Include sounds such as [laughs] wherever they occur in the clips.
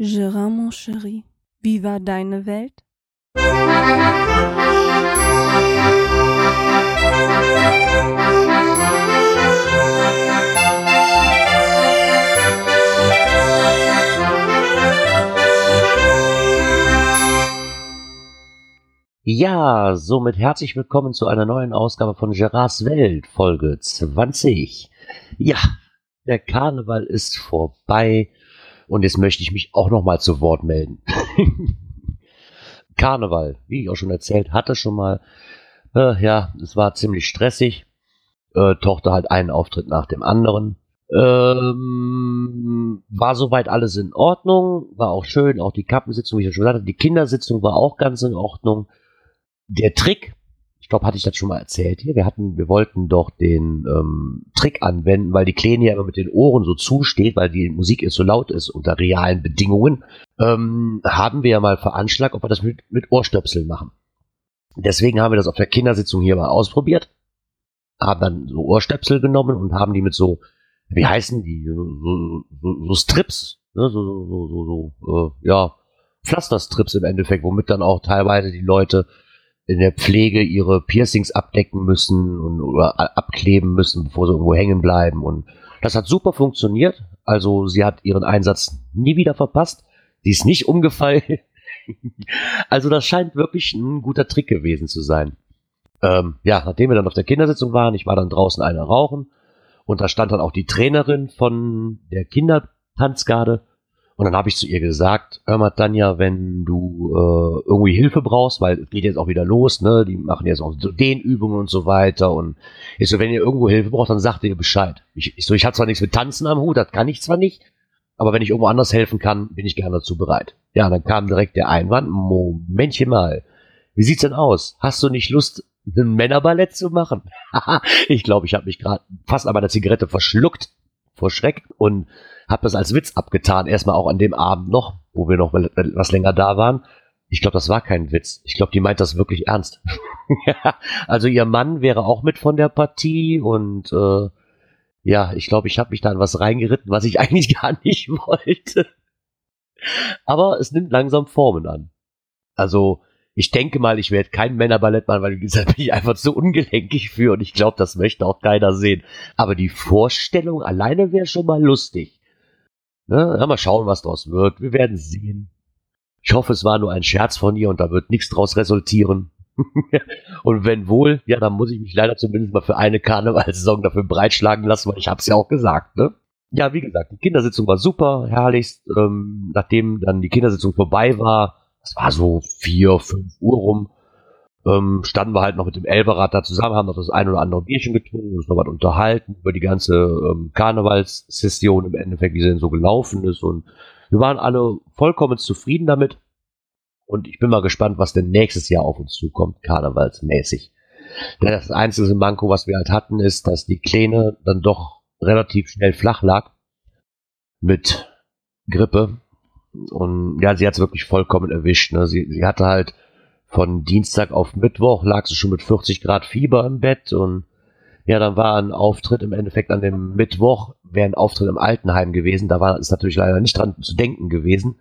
Gérard, mon chéri, wie war deine Welt? Ja, somit herzlich willkommen zu einer neuen Ausgabe von Gerards Welt, Folge 20. Ja, der Karneval ist vorbei und jetzt möchte ich mich auch nochmal zu Wort melden. [laughs] Karneval, wie ich auch schon erzählt hatte schon mal, äh, ja, es war ziemlich stressig. Äh, Tochter halt einen Auftritt nach dem anderen. Ähm, war soweit alles in Ordnung, war auch schön, auch die Kappensitzung, wie ich ja schon gesagt habe, die Kindersitzung war auch ganz in Ordnung der Trick, ich glaube, hatte ich das schon mal erzählt hier. Wir hatten, wir wollten doch den ähm, Trick anwenden, weil die Kleine ja immer mit den Ohren so zusteht, weil die Musik jetzt so laut ist unter realen Bedingungen. Ähm, haben wir ja mal veranschlagt, ob wir das mit, mit Ohrstöpseln machen. Deswegen haben wir das auf der Kindersitzung hier mal ausprobiert. Haben dann so Ohrstöpsel genommen und haben die mit so, wie heißen die, so, so, so, Strips, ne? so, so, so, so, so äh, ja, Pflasterstrips im Endeffekt, womit dann auch teilweise die Leute in der Pflege ihre Piercings abdecken müssen und oder abkleben müssen, bevor sie irgendwo hängen bleiben. Und das hat super funktioniert. Also sie hat ihren Einsatz nie wieder verpasst. Sie ist nicht umgefallen. [laughs] also das scheint wirklich ein guter Trick gewesen zu sein. Ähm, ja, nachdem wir dann auf der Kindersitzung waren, ich war dann draußen einer rauchen und da stand dann auch die Trainerin von der Kindertanzgarde und dann habe ich zu ihr gesagt, hör mal, Tanja, wenn du äh, irgendwie Hilfe brauchst, weil es geht jetzt auch wieder los, ne? Die machen jetzt auch so Dehnübungen und so weiter. Und ich so, wenn ihr irgendwo Hilfe braucht, dann sagt ihr Bescheid. Ich, ich so, ich habe zwar nichts mit Tanzen am Hut, das kann ich zwar nicht, aber wenn ich irgendwo anders helfen kann, bin ich gerne dazu bereit. Ja, dann kam direkt der Einwand, Momentchen mal, wie sieht's denn aus? Hast du nicht Lust, ein Männerballett zu machen? [laughs] ich glaube, ich habe mich gerade fast an meiner Zigarette verschluckt vor Schreck und habe das als Witz abgetan, erstmal auch an dem Abend noch, wo wir noch was länger da waren. Ich glaube, das war kein Witz. Ich glaube, die meint das wirklich ernst. [laughs] also ihr Mann wäre auch mit von der Partie und äh, ja, ich glaube, ich habe mich da in was reingeritten, was ich [laughs] eigentlich gar nicht wollte. Aber es nimmt langsam Formen an. Also ich denke mal, ich werde kein Männerballett machen, weil wie gesagt, bin ich einfach zu ungelenkig für und ich glaube, das möchte auch keiner sehen. Aber die Vorstellung alleine wäre schon mal lustig. Ne? Ja, mal schauen, was draus wird. Wir werden sehen. Ich hoffe, es war nur ein Scherz von ihr und da wird nichts draus resultieren. [laughs] und wenn wohl, ja, dann muss ich mich leider zumindest mal für eine Karnevalsaison dafür breitschlagen lassen, weil ich habe es ja auch gesagt, ne? Ja, wie gesagt, die Kindersitzung war super, herrlichst. Ähm, nachdem dann die Kindersitzung vorbei war, das war so vier, fünf Uhr rum, ähm, standen wir halt noch mit dem Elberrad da zusammen, haben noch das ein oder andere Bierchen getrunken, uns noch was unterhalten über die ganze ähm, Karnevalssession im Endeffekt, wie sie denn so gelaufen ist. Und wir waren alle vollkommen zufrieden damit. Und ich bin mal gespannt, was denn nächstes Jahr auf uns zukommt, karnevalsmäßig. Denn das einzige Manko, was wir halt hatten, ist, dass die Kleine dann doch relativ schnell flach lag mit Grippe und ja, sie hat es wirklich vollkommen erwischt. Ne? Sie, sie hatte halt von Dienstag auf Mittwoch lag sie schon mit 40 Grad Fieber im Bett und ja, dann war ein Auftritt im Endeffekt an dem Mittwoch, wäre ein Auftritt im Altenheim gewesen. Da war es natürlich leider nicht dran zu denken gewesen.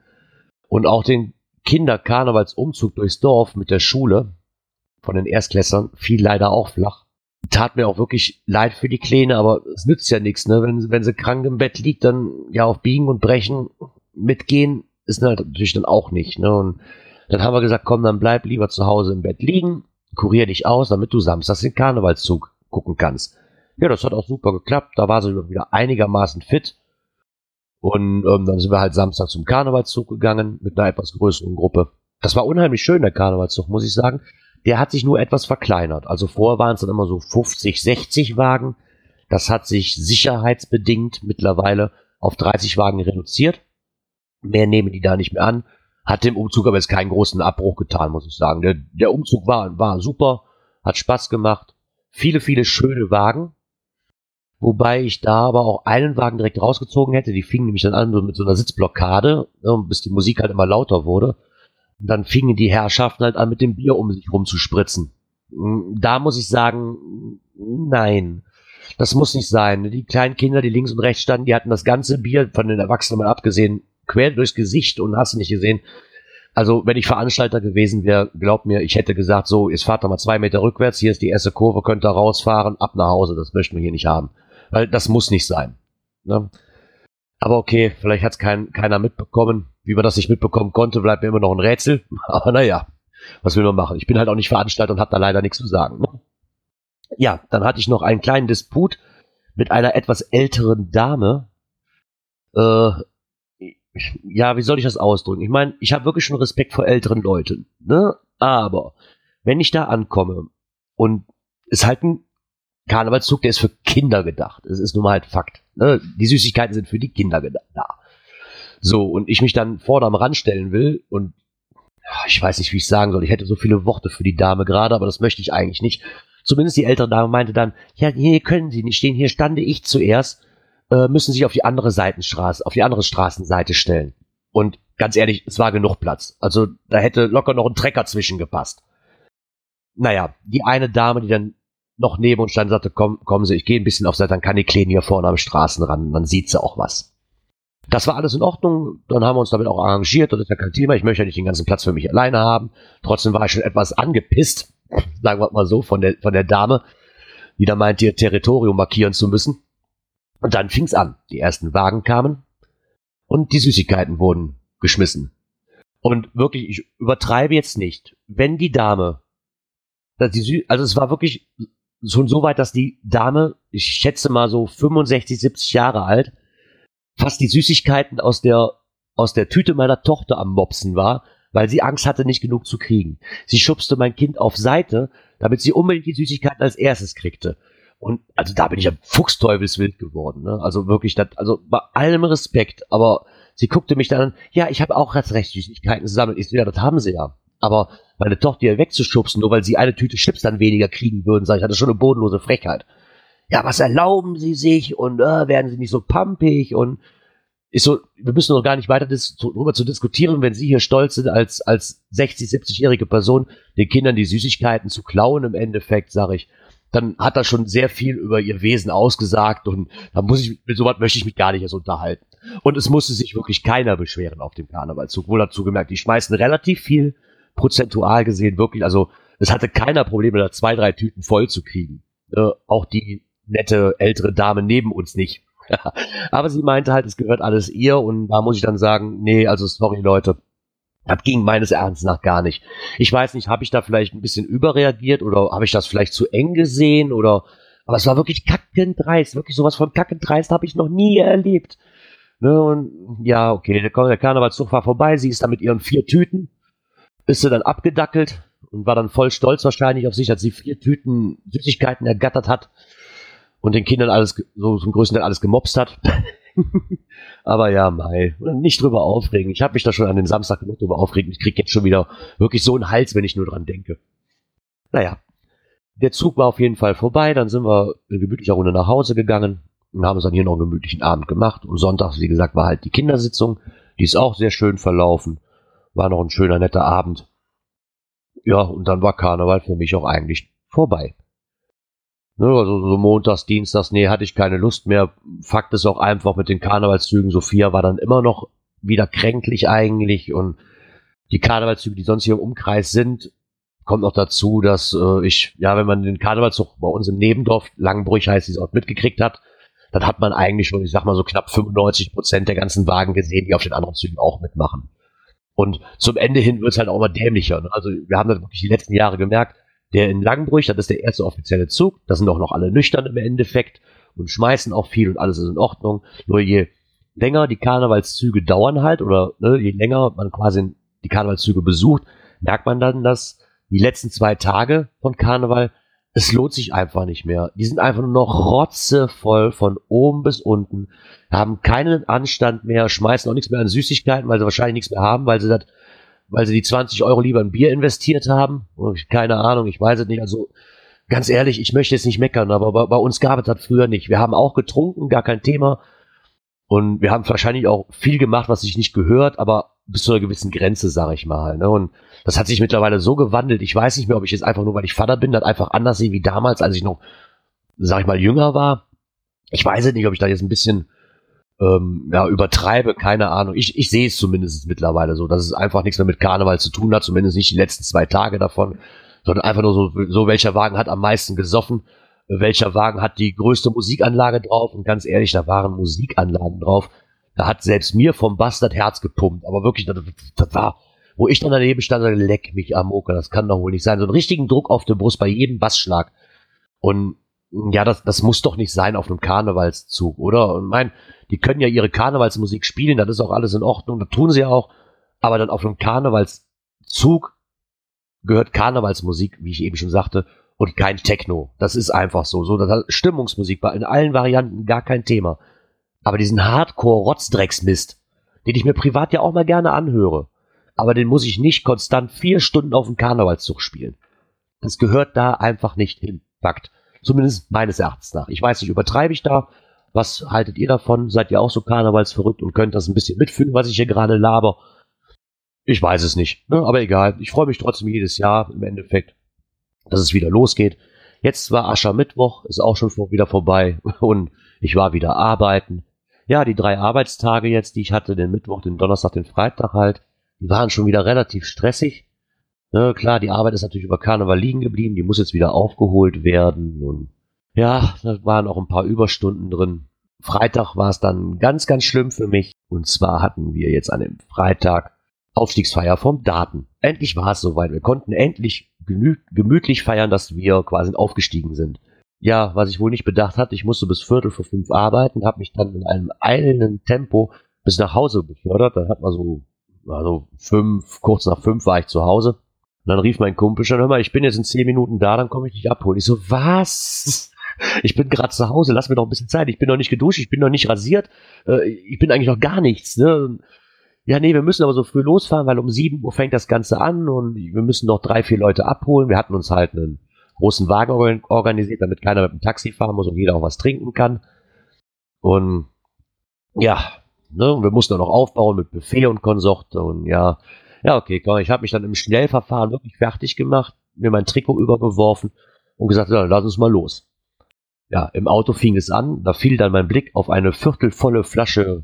Und auch den Kinderkarnevalsumzug durchs Dorf mit der Schule von den Erstklässern fiel leider auch flach. Tat mir auch wirklich leid für die Kleine, aber es nützt ja nichts, ne? Wenn, wenn sie krank im Bett liegt, dann ja auf Biegen und Brechen mitgehen ist halt natürlich dann auch nicht, ne? Und dann haben wir gesagt, komm, dann bleib lieber zu Hause im Bett liegen, kurier dich aus, damit du samstags den Karnevalszug gucken kannst. Ja, das hat auch super geklappt. Da war sie wieder einigermaßen fit. Und ähm, dann sind wir halt Samstag zum Karnevalszug gegangen mit einer etwas größeren Gruppe. Das war unheimlich schön, der Karnevalszug, muss ich sagen. Der hat sich nur etwas verkleinert. Also vorher waren es dann immer so 50, 60 Wagen. Das hat sich sicherheitsbedingt mittlerweile auf 30 Wagen reduziert. Mehr nehmen die da nicht mehr an. Hat dem Umzug aber jetzt keinen großen Abbruch getan, muss ich sagen. Der, der Umzug war, war super, hat Spaß gemacht. Viele, viele schöne Wagen. Wobei ich da aber auch einen Wagen direkt rausgezogen hätte. Die fingen nämlich dann an mit so einer Sitzblockade, ne, bis die Musik halt immer lauter wurde. Und dann fingen die Herrschaften halt an, mit dem Bier um sich rumzuspritzen. Da muss ich sagen, nein. Das muss nicht sein. Die kleinen Kinder, die links und rechts standen, die hatten das ganze Bier, von den Erwachsenen mal abgesehen, quer durchs Gesicht und hast nicht gesehen. Also, wenn ich Veranstalter gewesen wäre, glaub mir, ich hätte gesagt, so, jetzt fahrt doch mal zwei Meter rückwärts, hier ist die erste Kurve, könnt ihr rausfahren, ab nach Hause, das möchten wir hier nicht haben. Weil das muss nicht sein. Ne? Aber okay, vielleicht hat es kein, keiner mitbekommen. Wie man das nicht mitbekommen konnte, bleibt mir immer noch ein Rätsel. [laughs] Aber naja, was will man machen? Ich bin halt auch nicht Veranstalter und habe da leider nichts zu sagen. Ne? Ja, dann hatte ich noch einen kleinen Disput mit einer etwas älteren Dame. Äh, ja, wie soll ich das ausdrücken? Ich meine, ich habe wirklich schon Respekt vor älteren Leuten, ne? Aber wenn ich da ankomme und es halt ein Karnevalszug, der ist für Kinder gedacht. Es ist nun mal halt Fakt. Ne? Die Süßigkeiten sind für die Kinder da. So, und ich mich dann vorne am Rand stellen will und ich weiß nicht, wie ich sagen soll. Ich hätte so viele Worte für die Dame gerade, aber das möchte ich eigentlich nicht. Zumindest die ältere Dame meinte dann, ja, hier können Sie nicht stehen, hier stande ich zuerst, äh, müssen sich auf die andere Seitenstraße, auf die andere Straßenseite stellen. Und ganz ehrlich, es war genug Platz. Also da hätte locker noch ein Trecker zwischengepasst. Naja, die eine Dame, die dann noch neben uns stand, sagte, komm, kommen Sie, ich gehe ein bisschen auf Seite, dann kann die Kleine hier vorne am Straßenrand, dann sieht sie auch was. Das war alles in Ordnung, dann haben wir uns damit auch arrangiert, das ist ja kein Thema, ich möchte ja nicht den ganzen Platz für mich alleine haben. Trotzdem war ich schon etwas angepisst, [laughs] sagen wir mal so, von der, von der Dame, die da meint, ihr Territorium markieren zu müssen. Und dann fing's an. Die ersten Wagen kamen und die Süßigkeiten wurden geschmissen. Und wirklich, ich übertreibe jetzt nicht. Wenn die Dame, also es war wirklich schon so weit, dass die Dame, ich schätze mal so 65, 70 Jahre alt, fast die Süßigkeiten aus der, aus der Tüte meiner Tochter am Mopsen war, weil sie Angst hatte, nicht genug zu kriegen. Sie schubste mein Kind auf Seite, damit sie unbedingt die Süßigkeiten als erstes kriegte. Und also da bin ich ja fuchsteufelswild geworden. Ne? Also wirklich, das, also bei allem Respekt, aber sie guckte mich dann an, ja, ich habe auch als Recht Süßigkeiten zu sammeln. Ich so, ja, das haben sie ja. Aber meine Tochter hier wegzuschubsen, nur weil sie eine Tüte Chips dann weniger kriegen würden, sage ich, das ist schon eine bodenlose Frechheit. Ja, was erlauben sie sich und äh, werden sie nicht so pampig und ist so, wir müssen noch gar nicht weiter darüber zu diskutieren, wenn Sie hier stolz sind, als, als 60, 70-jährige Person den Kindern die Süßigkeiten zu klauen im Endeffekt, sage ich, dann hat das schon sehr viel über ihr Wesen ausgesagt und da muss ich, mit sowas möchte ich mich gar nicht erst unterhalten. Und es musste sich wirklich keiner beschweren auf dem Karnevalzug. Wohl dazu gemerkt, die schmeißen relativ viel prozentual gesehen wirklich, also es hatte keiner Probleme, da zwei, drei Tüten voll zu kriegen. Äh, auch die nette ältere Dame neben uns nicht. [laughs] Aber sie meinte halt, es gehört alles ihr und da muss ich dann sagen, nee, also sorry Leute, das ging meines Erachtens nach gar nicht. Ich weiß nicht, habe ich da vielleicht ein bisschen überreagiert oder habe ich das vielleicht zu eng gesehen oder aber es war wirklich kackendreist, wirklich sowas von kackendreist habe ich noch nie erlebt. Ne, und ja, okay, der, der Karnevalszug war vorbei, sie ist dann mit ihren vier Tüten ist sie dann abgedackelt und war dann voll stolz wahrscheinlich auf sich, als sie vier Tüten Süßigkeiten ergattert hat und den Kindern alles so zum größten Teil alles gemobst hat. [laughs] Aber ja, Mai, nicht drüber aufregen. Ich habe mich da schon an dem Samstag genug drüber aufregen. Ich krieg jetzt schon wieder wirklich so einen Hals, wenn ich nur dran denke. Naja, der Zug war auf jeden Fall vorbei. Dann sind wir in gemütlicher Runde nach Hause gegangen und haben uns dann hier noch einen gemütlichen Abend gemacht. Und Sonntag, wie gesagt, war halt die Kindersitzung. Die ist auch sehr schön verlaufen. War noch ein schöner, netter Abend. Ja, und dann war Karneval für mich auch eigentlich vorbei. Ne, also so montags, dienstags, nee, hatte ich keine Lust mehr. Fakt ist auch einfach mit den Karnevalszügen, Sophia war dann immer noch wieder kränklich eigentlich und die Karnevalszüge, die sonst hier im Umkreis sind, kommt noch dazu, dass äh, ich, ja, wenn man den Karnevalszug bei uns im Nebendorf, Langenbrüch heißt dieses Ort, mitgekriegt hat, dann hat man eigentlich schon, ich sag mal so knapp 95 Prozent der ganzen Wagen gesehen, die auf den anderen Zügen auch mitmachen. Und zum Ende hin wird es halt auch immer dämlicher. Ne? Also wir haben das wirklich die letzten Jahre gemerkt. Der in Langenbrüch, das ist der erste offizielle Zug. Da sind auch noch alle nüchtern im Endeffekt und schmeißen auch viel und alles ist in Ordnung. Nur je länger die Karnevalszüge dauern halt oder ne, je länger man quasi die Karnevalszüge besucht, merkt man dann, dass die letzten zwei Tage von Karneval es lohnt sich einfach nicht mehr. Die sind einfach nur noch rotzevoll von oben bis unten, haben keinen Anstand mehr, schmeißen auch nichts mehr an Süßigkeiten, weil sie wahrscheinlich nichts mehr haben, weil sie das, weil sie die 20 Euro lieber in Bier investiert haben. Keine Ahnung, ich weiß es nicht. Also ganz ehrlich, ich möchte jetzt nicht meckern, aber bei, bei uns gab es das früher nicht. Wir haben auch getrunken, gar kein Thema. Und wir haben wahrscheinlich auch viel gemacht, was sich nicht gehört, aber bis zu einer gewissen Grenze, sage ich mal. Ne? Und das hat sich mittlerweile so gewandelt. Ich weiß nicht mehr, ob ich jetzt einfach nur, weil ich Vater bin, das einfach anders sehe wie damals, als ich noch, sag ich mal, jünger war. Ich weiß nicht, ob ich da jetzt ein bisschen ähm, ja, übertreibe, keine Ahnung. Ich, ich sehe es zumindest mittlerweile so, dass es einfach nichts mehr mit Karneval zu tun hat, zumindest nicht die letzten zwei Tage davon, sondern einfach nur so, so welcher Wagen hat am meisten gesoffen, welcher Wagen hat die größte Musikanlage drauf und ganz ehrlich, da waren Musikanlagen drauf. Da hat selbst mir vom das Herz gepumpt, aber wirklich, das, das war, wo ich dann daneben stand, leck mich am Oker, das kann doch wohl nicht sein. So einen richtigen Druck auf der Brust bei jedem Bassschlag. Und ja, das, das muss doch nicht sein auf einem Karnevalszug, oder? Und mein, die können ja ihre Karnevalsmusik spielen, das ist auch alles in Ordnung, das tun sie auch. Aber dann auf einem Karnevalszug gehört Karnevalsmusik, wie ich eben schon sagte, und kein Techno. Das ist einfach so. So, das Stimmungsmusik war in allen Varianten gar kein Thema. Aber diesen Hardcore-Rotzdrecksmist, den ich mir privat ja auch mal gerne anhöre, aber den muss ich nicht konstant vier Stunden auf dem Karnevalszug spielen. Das gehört da einfach nicht hin. Fakt. Zumindest meines Erachtens nach. Ich weiß nicht, übertreibe ich da? Was haltet ihr davon? Seid ihr auch so karnevalsverrückt und könnt das ein bisschen mitfühlen, was ich hier gerade laber? Ich weiß es nicht, ne? aber egal. Ich freue mich trotzdem jedes Jahr im Endeffekt, dass es wieder losgeht. Jetzt war Aschermittwoch, ist auch schon wieder vorbei [laughs] und ich war wieder arbeiten. Ja, die drei Arbeitstage jetzt, die ich hatte, den Mittwoch, den Donnerstag, den Freitag halt, die waren schon wieder relativ stressig. Ne, klar, die Arbeit ist natürlich über Karneval liegen geblieben, die muss jetzt wieder aufgeholt werden und ja, da waren auch ein paar Überstunden drin. Freitag war es dann ganz, ganz schlimm für mich. Und zwar hatten wir jetzt an dem Freitag Aufstiegsfeier vom Daten. Endlich war es soweit. Wir konnten endlich gemütlich feiern, dass wir quasi aufgestiegen sind. Ja, was ich wohl nicht bedacht hatte, ich musste bis Viertel vor fünf arbeiten, habe mich dann in einem eilenden Tempo bis nach Hause befördert. Dann hat man so, also fünf, kurz nach fünf war ich zu Hause. Und dann rief mein Kumpel schon, hör mal, ich bin jetzt in zehn Minuten da, dann komme ich dich abholen. Ich so, was? Ich bin gerade zu Hause, lass mir doch ein bisschen Zeit. Ich bin noch nicht geduscht, ich bin noch nicht rasiert, äh, ich bin eigentlich noch gar nichts. Ne? Ja, nee, wir müssen aber so früh losfahren, weil um sieben Uhr fängt das Ganze an und wir müssen noch drei, vier Leute abholen. Wir hatten uns halt einen großen Wagen organisiert, damit keiner mit dem Taxi fahren muss und jeder auch was trinken kann. Und ja, ne, wir mussten auch noch aufbauen mit Buffet und Konsorte und ja, ja, okay, komm, ich habe mich dann im Schnellverfahren wirklich fertig gemacht, mir mein Trikot übergeworfen und gesagt, ja, lass uns mal los. Ja, im Auto fing es an, da fiel dann mein Blick auf eine viertelvolle Flasche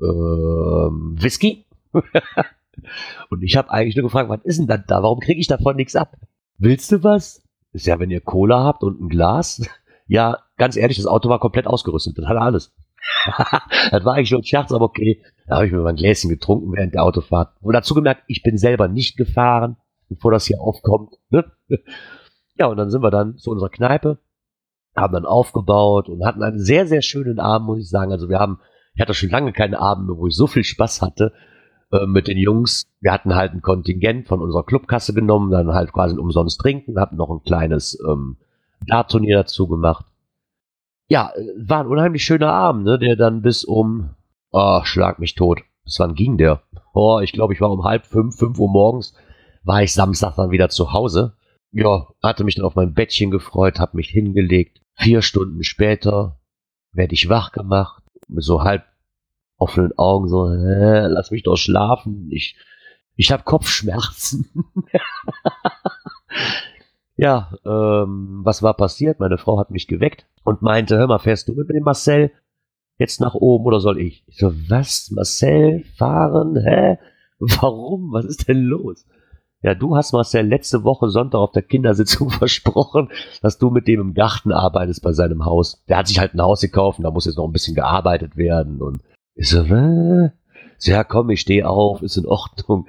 äh, Whisky. [laughs] und ich habe eigentlich nur gefragt, was ist denn das da? Warum kriege ich davon nichts ab? Willst du was? Ist ja, wenn ihr Cola habt und ein Glas. [laughs] Ja, ganz ehrlich, das Auto war komplett ausgerüstet. Das hatte alles. [laughs] das war eigentlich nur ein Scherz, aber okay. Da habe ich mir mal ein Gläschen getrunken während der Autofahrt. Und dazu gemerkt, ich bin selber nicht gefahren, bevor das hier aufkommt. Ne? [laughs] Ja, und dann sind wir dann zu unserer Kneipe, haben dann aufgebaut und hatten einen sehr, sehr schönen Abend, muss ich sagen. Also wir haben, ich hatte schon lange keine Abende, wo ich so viel Spaß hatte äh, mit den Jungs. Wir hatten halt ein Kontingent von unserer Clubkasse genommen, dann halt quasi umsonst trinken, hatten noch ein kleines ähm, Dart-Turnier dazu gemacht ja, war ein unheimlich schöner Abend, ne, der dann bis um, oh, schlag mich tot. Bis wann ging der? Oh, ich glaube, ich war um halb fünf, fünf Uhr morgens, war ich Samstag dann wieder zu Hause. Ja, hatte mich dann auf mein Bettchen gefreut, hab mich hingelegt. Vier Stunden später werde ich wach gemacht, mit so halb offenen Augen, so, äh, lass mich doch schlafen. Ich, ich habe Kopfschmerzen. [laughs] Ja, ähm, was war passiert? Meine Frau hat mich geweckt und meinte, hör mal, fährst du mit dem Marcel jetzt nach oben oder soll ich? Ich so, was? Marcel fahren? Hä? Warum? Was ist denn los? Ja, du hast Marcel letzte Woche Sonntag auf der Kindersitzung [laughs] versprochen, dass du mit dem im Garten arbeitest bei seinem Haus. Der hat sich halt ein Haus gekauft da muss jetzt noch ein bisschen gearbeitet werden und ich so, Hä? So, ja, komm, ich stehe auf, ist in Ordnung.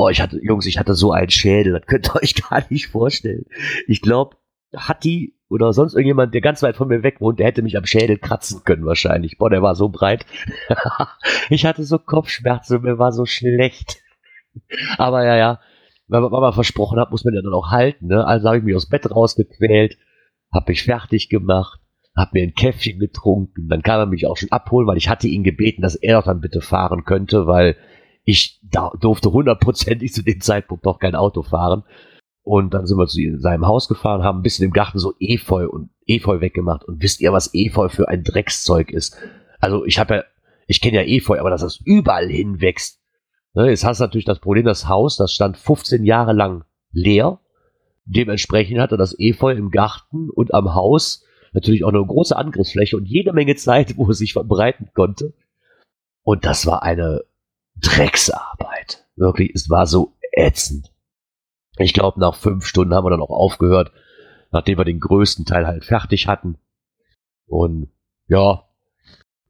Oh, ich hatte, Jungs, ich hatte so einen Schädel, das könnt ihr euch [laughs] gar nicht vorstellen. Ich glaube, Hatti oder sonst irgendjemand, der ganz weit von mir weg wohnt, der hätte mich am Schädel kratzen können wahrscheinlich. Boah, der war so breit. [laughs] ich hatte so Kopfschmerzen, mir war so schlecht. Aber ja, ja, wenn man, man versprochen hat, muss man ja dann auch halten. Ne? Also habe ich mich aus Bett rausgequält, habe mich fertig gemacht, habe mir ein Käffchen getrunken. Dann kam er mich auch schon abholen, weil ich hatte ihn gebeten, dass er doch dann bitte fahren könnte, weil ich durfte hundertprozentig zu dem Zeitpunkt noch kein Auto fahren. Und dann sind wir zu seinem Haus gefahren, haben ein bisschen im Garten so Efeu und Efeu weggemacht. Und wisst ihr, was Efeu für ein Dreckszeug ist? Also ich habe ja, ich kenne ja Efeu, aber dass das überall hinwächst. Ne, jetzt hast du natürlich das Problem, das Haus, das stand 15 Jahre lang leer. Dementsprechend hatte das Efeu im Garten und am Haus natürlich auch eine große Angriffsfläche und jede Menge Zeit, wo es sich verbreiten konnte. Und das war eine Drecksarbeit. Wirklich, es war so ätzend. Ich glaube, nach fünf Stunden haben wir dann auch aufgehört, nachdem wir den größten Teil halt fertig hatten. Und ja,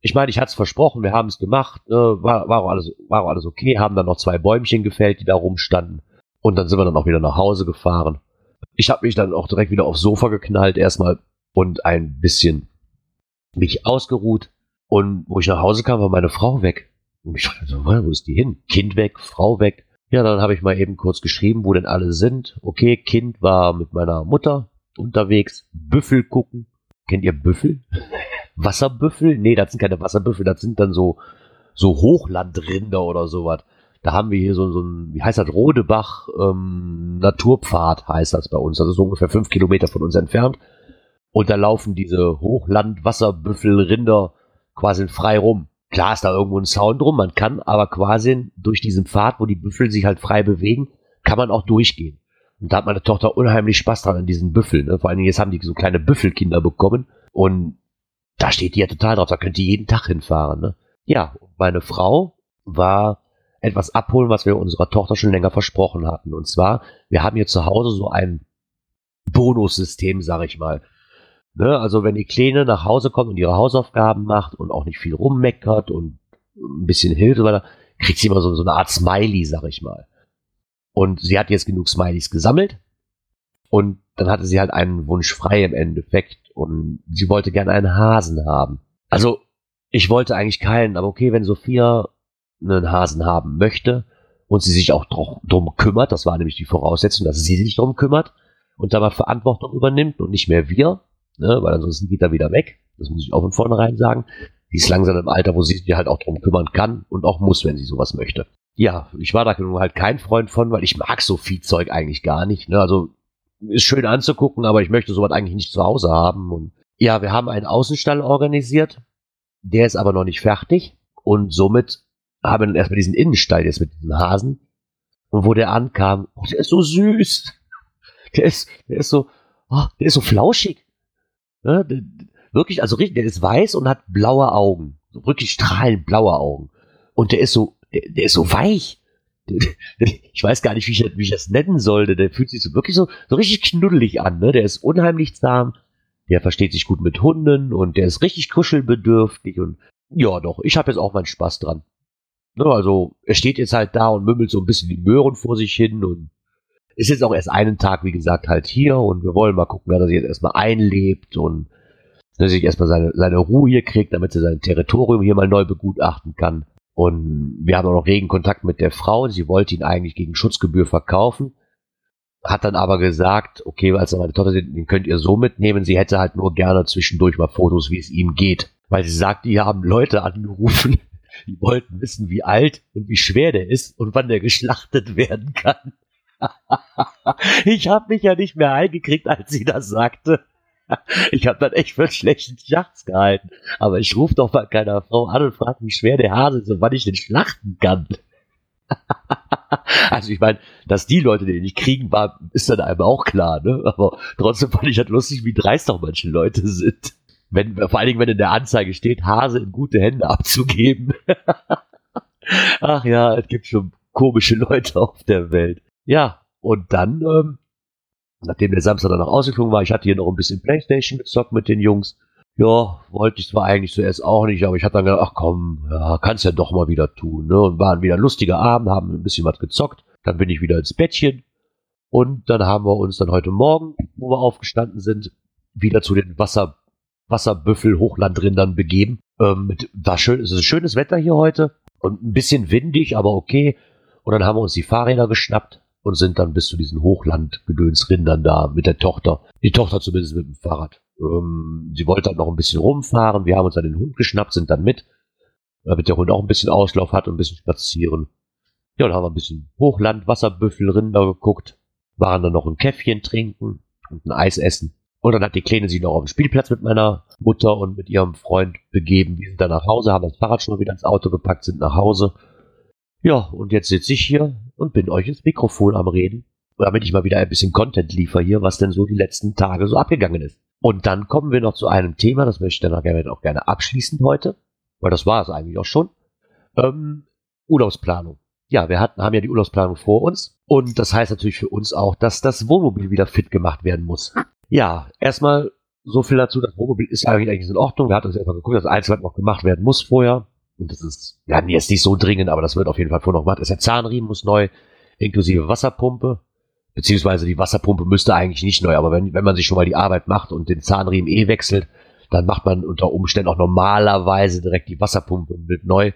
ich meine, ich hatte es versprochen, wir haben es gemacht, äh, war, war, auch alles, war auch alles okay, haben dann noch zwei Bäumchen gefällt, die da rumstanden. Und dann sind wir dann auch wieder nach Hause gefahren. Ich habe mich dann auch direkt wieder aufs Sofa geknallt erstmal und ein bisschen mich ausgeruht. Und wo ich nach Hause kam, war meine Frau weg. Und ich dachte so, wo ist die hin? Kind weg, Frau weg. Ja, dann habe ich mal eben kurz geschrieben, wo denn alle sind. Okay, Kind war mit meiner Mutter unterwegs. Büffel gucken. Kennt ihr Büffel? [laughs] Wasserbüffel? Nee, das sind keine Wasserbüffel, das sind dann so, so Hochlandrinder oder sowas. Da haben wir hier so, so ein, wie heißt das, Rodebach ähm, Naturpfad heißt das bei uns. Das ist ungefähr fünf Kilometer von uns entfernt. Und da laufen diese Hochland-Wasserbüffel-Rinder quasi frei rum. Klar ist da irgendwo ein Zaun drum, man kann aber quasi durch diesen Pfad, wo die Büffel sich halt frei bewegen, kann man auch durchgehen. Und da hat meine Tochter unheimlich Spaß dran an diesen Büffeln. Ne? Vor allen Dingen jetzt haben die so kleine Büffelkinder bekommen. Und da steht die ja total drauf, da könnt ihr jeden Tag hinfahren. Ne? Ja, meine Frau war etwas abholen, was wir unserer Tochter schon länger versprochen hatten. Und zwar, wir haben hier zu Hause so ein Bonussystem, sag ich mal. Ne? Also wenn die Kleine nach Hause kommt und ihre Hausaufgaben macht und auch nicht viel rummeckert und ein bisschen hilft, oder kriegt sie immer so, so eine Art Smiley, sag ich mal. Und sie hat jetzt genug Smileys gesammelt und dann hatte sie halt einen Wunsch frei im Endeffekt und sie wollte gerne einen Hasen haben. Also, ich wollte eigentlich keinen, aber okay, wenn Sophia einen Hasen haben möchte und sie sich auch drum kümmert, das war nämlich die Voraussetzung, dass sie sich drum kümmert und dabei Verantwortung übernimmt und nicht mehr wir, ne, weil ansonsten geht er wieder weg. Das muss ich auch von vornherein sagen. Die ist langsam im Alter, wo sie sich halt auch drum kümmern kann und auch muss, wenn sie sowas möchte. Ja, ich war da halt kein Freund von, weil ich mag so Viehzeug eigentlich gar nicht. Ne? Also ist schön anzugucken, aber ich möchte sowas eigentlich nicht zu Hause haben. Und ja, wir haben einen Außenstall organisiert. Der ist aber noch nicht fertig. Und somit haben wir dann erstmal diesen Innenstall jetzt mit diesem Hasen. Und wo der ankam, oh, der ist so süß. Der ist, der ist so, oh, der ist so flauschig. Der, wirklich, also richtig, der ist weiß und hat blaue Augen. So wirklich strahlend blaue Augen. Und der ist so, der, der ist so weich ich weiß gar nicht, wie ich, wie ich, das nennen sollte. Der fühlt sich so wirklich so, so richtig knuddelig an. Ne? Der ist unheimlich zahm. Der versteht sich gut mit Hunden und der ist richtig kuschelbedürftig. Und ja, doch, ich habe jetzt auch meinen Spaß dran. Ne, also, er steht jetzt halt da und mümmelt so ein bisschen die Möhren vor sich hin und ist jetzt auch erst einen Tag, wie gesagt, halt hier und wir wollen mal gucken, dass er sich jetzt erstmal einlebt und dass er sich erstmal seine, seine Ruhe hier kriegt, damit er sein Territorium hier mal neu begutachten kann. Und wir haben auch noch regen Kontakt mit der Frau. Sie wollte ihn eigentlich gegen Schutzgebühr verkaufen. Hat dann aber gesagt, okay, als meine Tochter sind, den könnt ihr so mitnehmen. Sie hätte halt nur gerne zwischendurch mal Fotos, wie es ihm geht. Weil sie sagt, die haben Leute angerufen, [laughs] die wollten wissen, wie alt und wie schwer der ist und wann der geschlachtet werden kann. [laughs] ich habe mich ja nicht mehr eingekriegt, als sie das sagte. [laughs] Ich habe dann echt für einen schlechten Scherz gehalten. Aber ich rufe doch mal keiner Frau an und frage, wie schwer der Hase ist und wann ich den schlachten kann. [laughs] also ich meine, dass die Leute den nicht kriegen, war, ist dann einem auch klar, ne? Aber trotzdem fand ich halt lustig, wie dreist auch manche Leute sind. Wenn, vor allen Dingen, wenn in der Anzeige steht, Hase in gute Hände abzugeben. Ach ja, es gibt schon komische Leute auf der Welt. Ja, und dann ähm, Nachdem der Samstag dann noch ausgeflogen war, ich hatte hier noch ein bisschen Playstation gezockt mit den Jungs. Ja, wollte ich zwar eigentlich zuerst auch nicht, aber ich hatte dann gedacht, ach komm, ja, kannst ja doch mal wieder tun. Ne? Und waren wieder lustige Abend, haben ein bisschen was gezockt. Dann bin ich wieder ins Bettchen. Und dann haben wir uns dann heute Morgen, wo wir aufgestanden sind, wieder zu den Wasser, Wasserbüffel-Hochlandrindern begeben. Ähm, war schön, es ist schönes Wetter hier heute und ein bisschen windig, aber okay. Und dann haben wir uns die Fahrräder geschnappt und sind dann bis zu diesen Hochlandgedönsrindern da mit der Tochter. Die Tochter zumindest mit dem Fahrrad. Ähm, sie wollte halt noch ein bisschen rumfahren. Wir haben uns dann den Hund geschnappt, sind dann mit, damit der Hund auch ein bisschen Auslauf hat und ein bisschen spazieren. Ja, dann haben wir ein bisschen Hochland, Wasserbüffel, Rinder geguckt, waren dann noch ein Käffchen trinken und ein Eis essen. Und dann hat die Kleine sich noch auf den Spielplatz mit meiner Mutter und mit ihrem Freund begeben. Wir sind dann nach Hause, haben das Fahrrad schon wieder ins Auto gepackt, sind nach Hause ja, und jetzt sitze ich hier und bin euch ins Mikrofon am Reden, damit ich mal wieder ein bisschen Content liefere hier, was denn so die letzten Tage so abgegangen ist. Und dann kommen wir noch zu einem Thema, das möchte ich dann auch gerne, abschließen heute, weil das war es eigentlich auch schon. Ähm, Urlaubsplanung. Ja, wir hatten, haben ja die Urlaubsplanung vor uns. Und das heißt natürlich für uns auch, dass das Wohnmobil wieder fit gemacht werden muss. Ja, erstmal so viel dazu. Das Wohnmobil ist eigentlich, in Ordnung. Wir hatten uns einfach geguckt, das Einzige, was noch gemacht werden muss vorher. Und das ist, ja, jetzt nicht so dringend, aber das wird auf jeden Fall vorher noch gemacht. Ist der Zahnriemen muss neu, inklusive Wasserpumpe. Beziehungsweise die Wasserpumpe müsste eigentlich nicht neu, aber wenn, wenn man sich schon mal die Arbeit macht und den Zahnriemen eh wechselt, dann macht man unter Umständen auch normalerweise direkt die Wasserpumpe mit neu.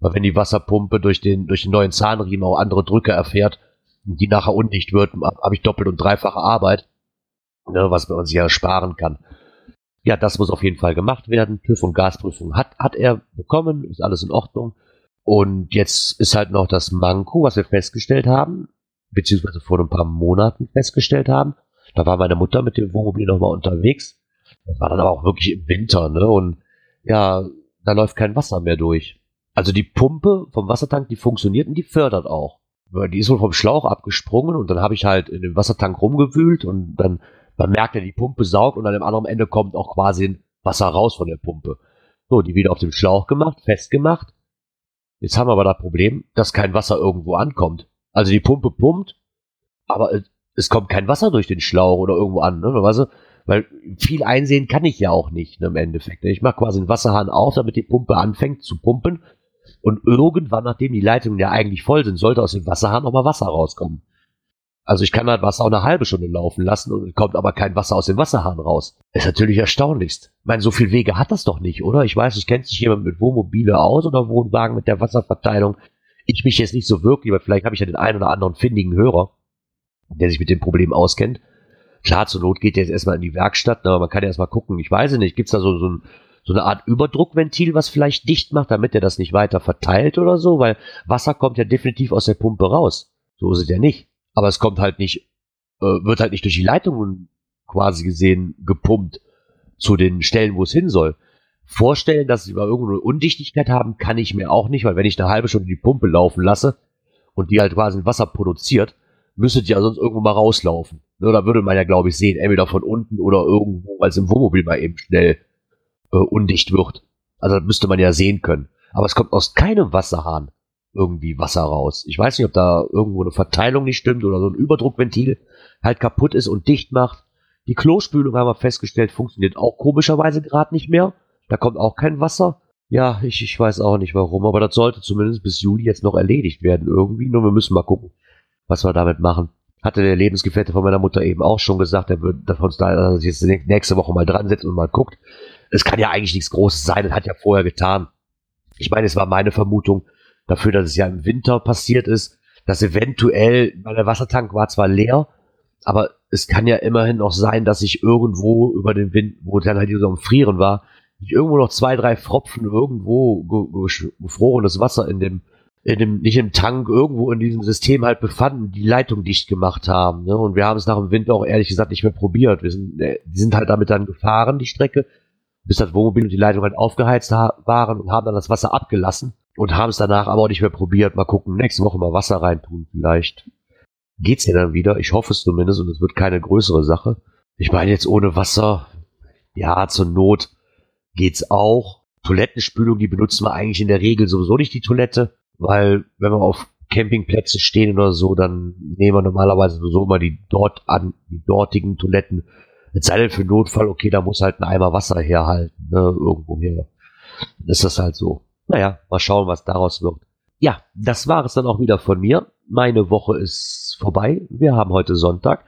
Weil wenn die Wasserpumpe durch den, durch den neuen Zahnriemen auch andere Drücke erfährt die nachher undicht wird, habe ich doppelt und dreifache Arbeit, ne, was man sich ja sparen kann. Ja, das muss auf jeden Fall gemacht werden. TÜV und Gasprüfung hat, hat er bekommen, ist alles in Ordnung. Und jetzt ist halt noch das Manko, was wir festgestellt haben, beziehungsweise vor ein paar Monaten festgestellt haben. Da war meine Mutter mit dem Wohnmobil nochmal unterwegs. Das war dann aber auch wirklich im Winter, ne? Und ja, da läuft kein Wasser mehr durch. Also die Pumpe vom Wassertank, die funktioniert und die fördert auch. Die ist wohl vom Schlauch abgesprungen und dann habe ich halt in dem Wassertank rumgewühlt und dann man merkt ja, die Pumpe saugt und an dem anderen Ende kommt auch quasi Wasser raus von der Pumpe. So, die wieder auf dem Schlauch gemacht, festgemacht. Jetzt haben wir aber das Problem, dass kein Wasser irgendwo ankommt. Also die Pumpe pumpt, aber es kommt kein Wasser durch den Schlauch oder irgendwo an. Ne? Weißt du? Weil viel einsehen kann ich ja auch nicht ne, im Endeffekt. Ich mache quasi einen Wasserhahn auf, damit die Pumpe anfängt zu pumpen. Und irgendwann, nachdem die Leitungen ja eigentlich voll sind, sollte aus dem Wasserhahn nochmal Wasser rauskommen. Also ich kann halt Wasser auch eine halbe Stunde laufen lassen und kommt aber kein Wasser aus dem Wasserhahn raus. ist natürlich erstaunlichst. Ich meine, so viel Wege hat das doch nicht, oder? Ich weiß, es kennt sich jemand mit Wohnmobile aus oder Wohnwagen mit der Wasserverteilung. Ich mich jetzt nicht so wirklich, aber vielleicht habe ich ja den einen oder anderen findigen Hörer, der sich mit dem Problem auskennt. Klar, zur Not geht der jetzt erstmal in die Werkstatt, aber man kann ja erstmal gucken. Ich weiß nicht, gibt es da so, so, ein, so eine Art Überdruckventil, was vielleicht dicht macht, damit er das nicht weiter verteilt oder so? Weil Wasser kommt ja definitiv aus der Pumpe raus. So ist es ja nicht. Aber es kommt halt nicht, äh, wird halt nicht durch die Leitungen quasi gesehen gepumpt zu den Stellen, wo es hin soll. Vorstellen, dass sie mal irgendwo eine Undichtigkeit haben, kann ich mir auch nicht, weil wenn ich eine halbe Stunde die Pumpe laufen lasse und die halt quasi Wasser produziert, müsste die ja sonst irgendwo mal rauslaufen. Ne, da würde man ja, glaube ich, sehen, entweder von unten oder irgendwo, weil es im Wohnmobil mal eben schnell äh, undicht wird. Also das müsste man ja sehen können. Aber es kommt aus keinem Wasserhahn irgendwie Wasser raus. Ich weiß nicht, ob da irgendwo eine Verteilung nicht stimmt oder so ein Überdruckventil halt kaputt ist und dicht macht. Die Klospülung haben wir festgestellt, funktioniert auch komischerweise gerade nicht mehr. Da kommt auch kein Wasser. Ja, ich, ich weiß auch nicht warum, aber das sollte zumindest bis Juli jetzt noch erledigt werden irgendwie. Nur wir müssen mal gucken, was wir damit machen. Hatte der Lebensgefährte von meiner Mutter eben auch schon gesagt, er würde davon uns da jetzt nächste Woche mal dran setzen und mal guckt. Es kann ja eigentlich nichts Großes sein, das hat ja vorher getan. Ich meine, es war meine Vermutung, dafür, dass es ja im Winter passiert ist, dass eventuell, weil der Wassertank war zwar leer, aber es kann ja immerhin noch sein, dass ich irgendwo über den Wind, wo dann halt so am Frieren war, irgendwo noch zwei, drei Pfropfen irgendwo gefrorenes Wasser in dem, in dem, nicht im Tank, irgendwo in diesem System halt befanden, die Leitung dicht gemacht haben. Ne? Und wir haben es nach dem Winter auch ehrlich gesagt nicht mehr probiert. Wir sind, äh, die sind halt damit dann gefahren, die Strecke, bis das Wohnmobil und die Leitung halt aufgeheizt waren und haben dann das Wasser abgelassen und haben es danach aber auch nicht mehr probiert. Mal gucken, nächste Woche mal Wasser reintun. Vielleicht geht's ja dann wieder. Ich hoffe es zumindest und es wird keine größere Sache. Ich meine jetzt ohne Wasser, ja, zur Not geht's auch. Toilettenspülung, die benutzen wir eigentlich in der Regel sowieso nicht die Toilette, weil wenn wir auf Campingplätze stehen oder so, dann nehmen wir normalerweise sowieso immer die dort an, die dortigen Toiletten. Es sei denn für Notfall, okay, da muss halt ein Eimer Wasser herhalten, ne, irgendwo her. Dann ist das halt so. Naja, mal schauen, was daraus wird. Ja, das war es dann auch wieder von mir. Meine Woche ist vorbei. Wir haben heute Sonntag.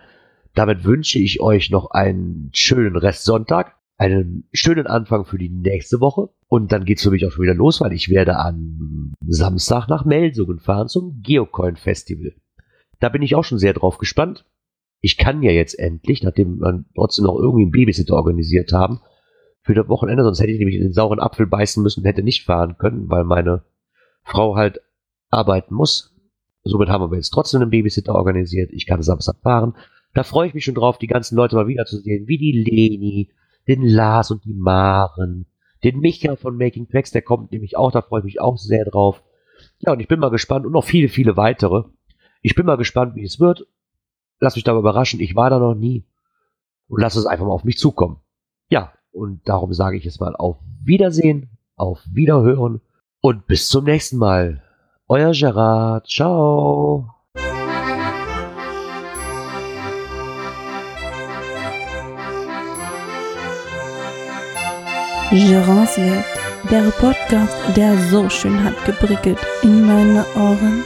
Damit wünsche ich euch noch einen schönen Restsonntag, einen schönen Anfang für die nächste Woche. Und dann geht's für mich auch schon wieder los, weil ich werde am Samstag nach Melsungen fahren zum Geocoin Festival. Da bin ich auch schon sehr drauf gespannt. Ich kann ja jetzt endlich, nachdem wir trotzdem noch irgendwie einen Babysitter organisiert haben, für das Wochenende, sonst hätte ich nämlich in den sauren Apfel beißen müssen und hätte nicht fahren können, weil meine Frau halt arbeiten muss. Somit haben wir jetzt trotzdem einen Babysitter organisiert. Ich kann Samstag fahren. Da freue ich mich schon drauf, die ganzen Leute mal wiederzusehen, wie die Leni, den Lars und die Maren, den Micha von Making Tracks, der kommt nämlich auch, da freue ich mich auch sehr drauf. Ja, und ich bin mal gespannt und noch viele, viele weitere. Ich bin mal gespannt, wie es wird. Lass mich da überraschen, ich war da noch nie. Und lass es einfach mal auf mich zukommen. Ja, und darum sage ich jetzt mal auf Wiedersehen, auf Wiederhören Und bis zum nächsten Mal. Euer Gerard. Ciao. Gerards Welt, der Podcast, der so schön hat geprickelt in meine Ohren.